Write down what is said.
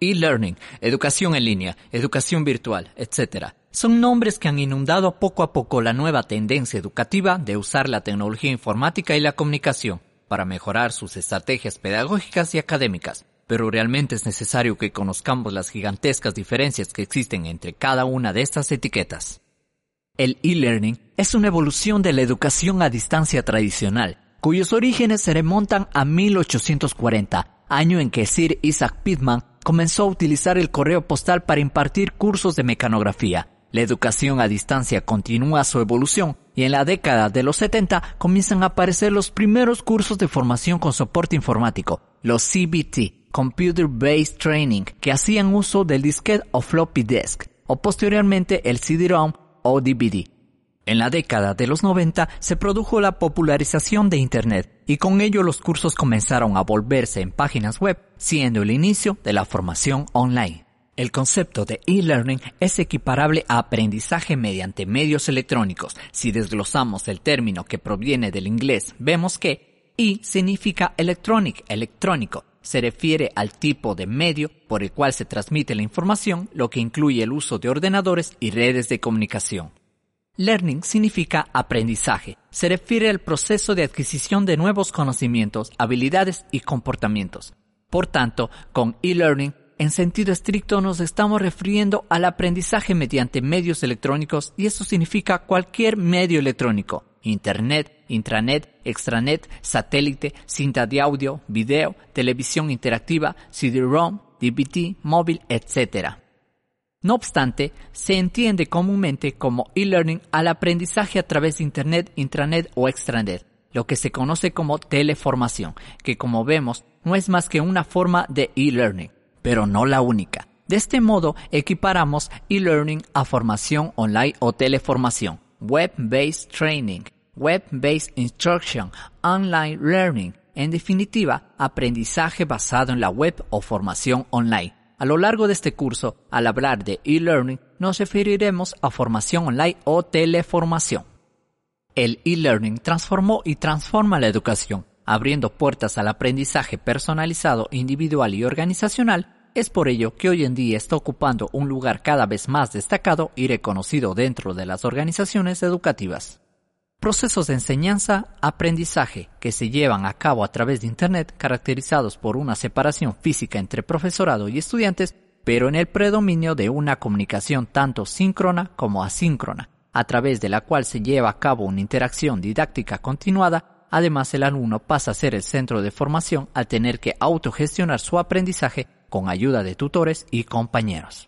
E-learning, educación en línea, educación virtual, etc. Son nombres que han inundado poco a poco la nueva tendencia educativa de usar la tecnología informática y la comunicación para mejorar sus estrategias pedagógicas y académicas. Pero realmente es necesario que conozcamos las gigantescas diferencias que existen entre cada una de estas etiquetas. El e-learning es una evolución de la educación a distancia tradicional, cuyos orígenes se remontan a 1840, año en que Sir Isaac Pitman comenzó a utilizar el correo postal para impartir cursos de mecanografía. La educación a distancia continúa su evolución y en la década de los 70 comienzan a aparecer los primeros cursos de formación con soporte informático, los CBT, Computer Based Training, que hacían uso del disquete o floppy disk, o posteriormente el CD-ROM o DVD. En la década de los 90 se produjo la popularización de Internet y con ello los cursos comenzaron a volverse en páginas web, siendo el inicio de la formación online. El concepto de e-learning es equiparable a aprendizaje mediante medios electrónicos. Si desglosamos el término que proviene del inglés, vemos que e significa electronic, electrónico. Se refiere al tipo de medio por el cual se transmite la información, lo que incluye el uso de ordenadores y redes de comunicación. Learning significa aprendizaje. Se refiere al proceso de adquisición de nuevos conocimientos, habilidades y comportamientos. Por tanto, con e-learning, en sentido estricto nos estamos refiriendo al aprendizaje mediante medios electrónicos y eso significa cualquier medio electrónico. Internet, intranet, extranet, satélite, cinta de audio, video, televisión interactiva, CD-ROM, DVD, móvil, etc. No obstante, se entiende comúnmente como e-learning al aprendizaje a través de Internet, intranet o extranet, lo que se conoce como teleformación, que como vemos no es más que una forma de e-learning, pero no la única. De este modo, equiparamos e-learning a formación online o teleformación, web-based training, web-based instruction, online learning, en definitiva, aprendizaje basado en la web o formación online a lo largo de este curso, al hablar de e-learning, nos referiremos a formación online o teleformación. El e-learning transformó y transforma la educación, abriendo puertas al aprendizaje personalizado, individual y organizacional. Es por ello que hoy en día está ocupando un lugar cada vez más destacado y reconocido dentro de las organizaciones educativas. Procesos de enseñanza-aprendizaje que se llevan a cabo a través de Internet caracterizados por una separación física entre profesorado y estudiantes, pero en el predominio de una comunicación tanto síncrona como asíncrona, a través de la cual se lleva a cabo una interacción didáctica continuada, además el alumno pasa a ser el centro de formación al tener que autogestionar su aprendizaje con ayuda de tutores y compañeros.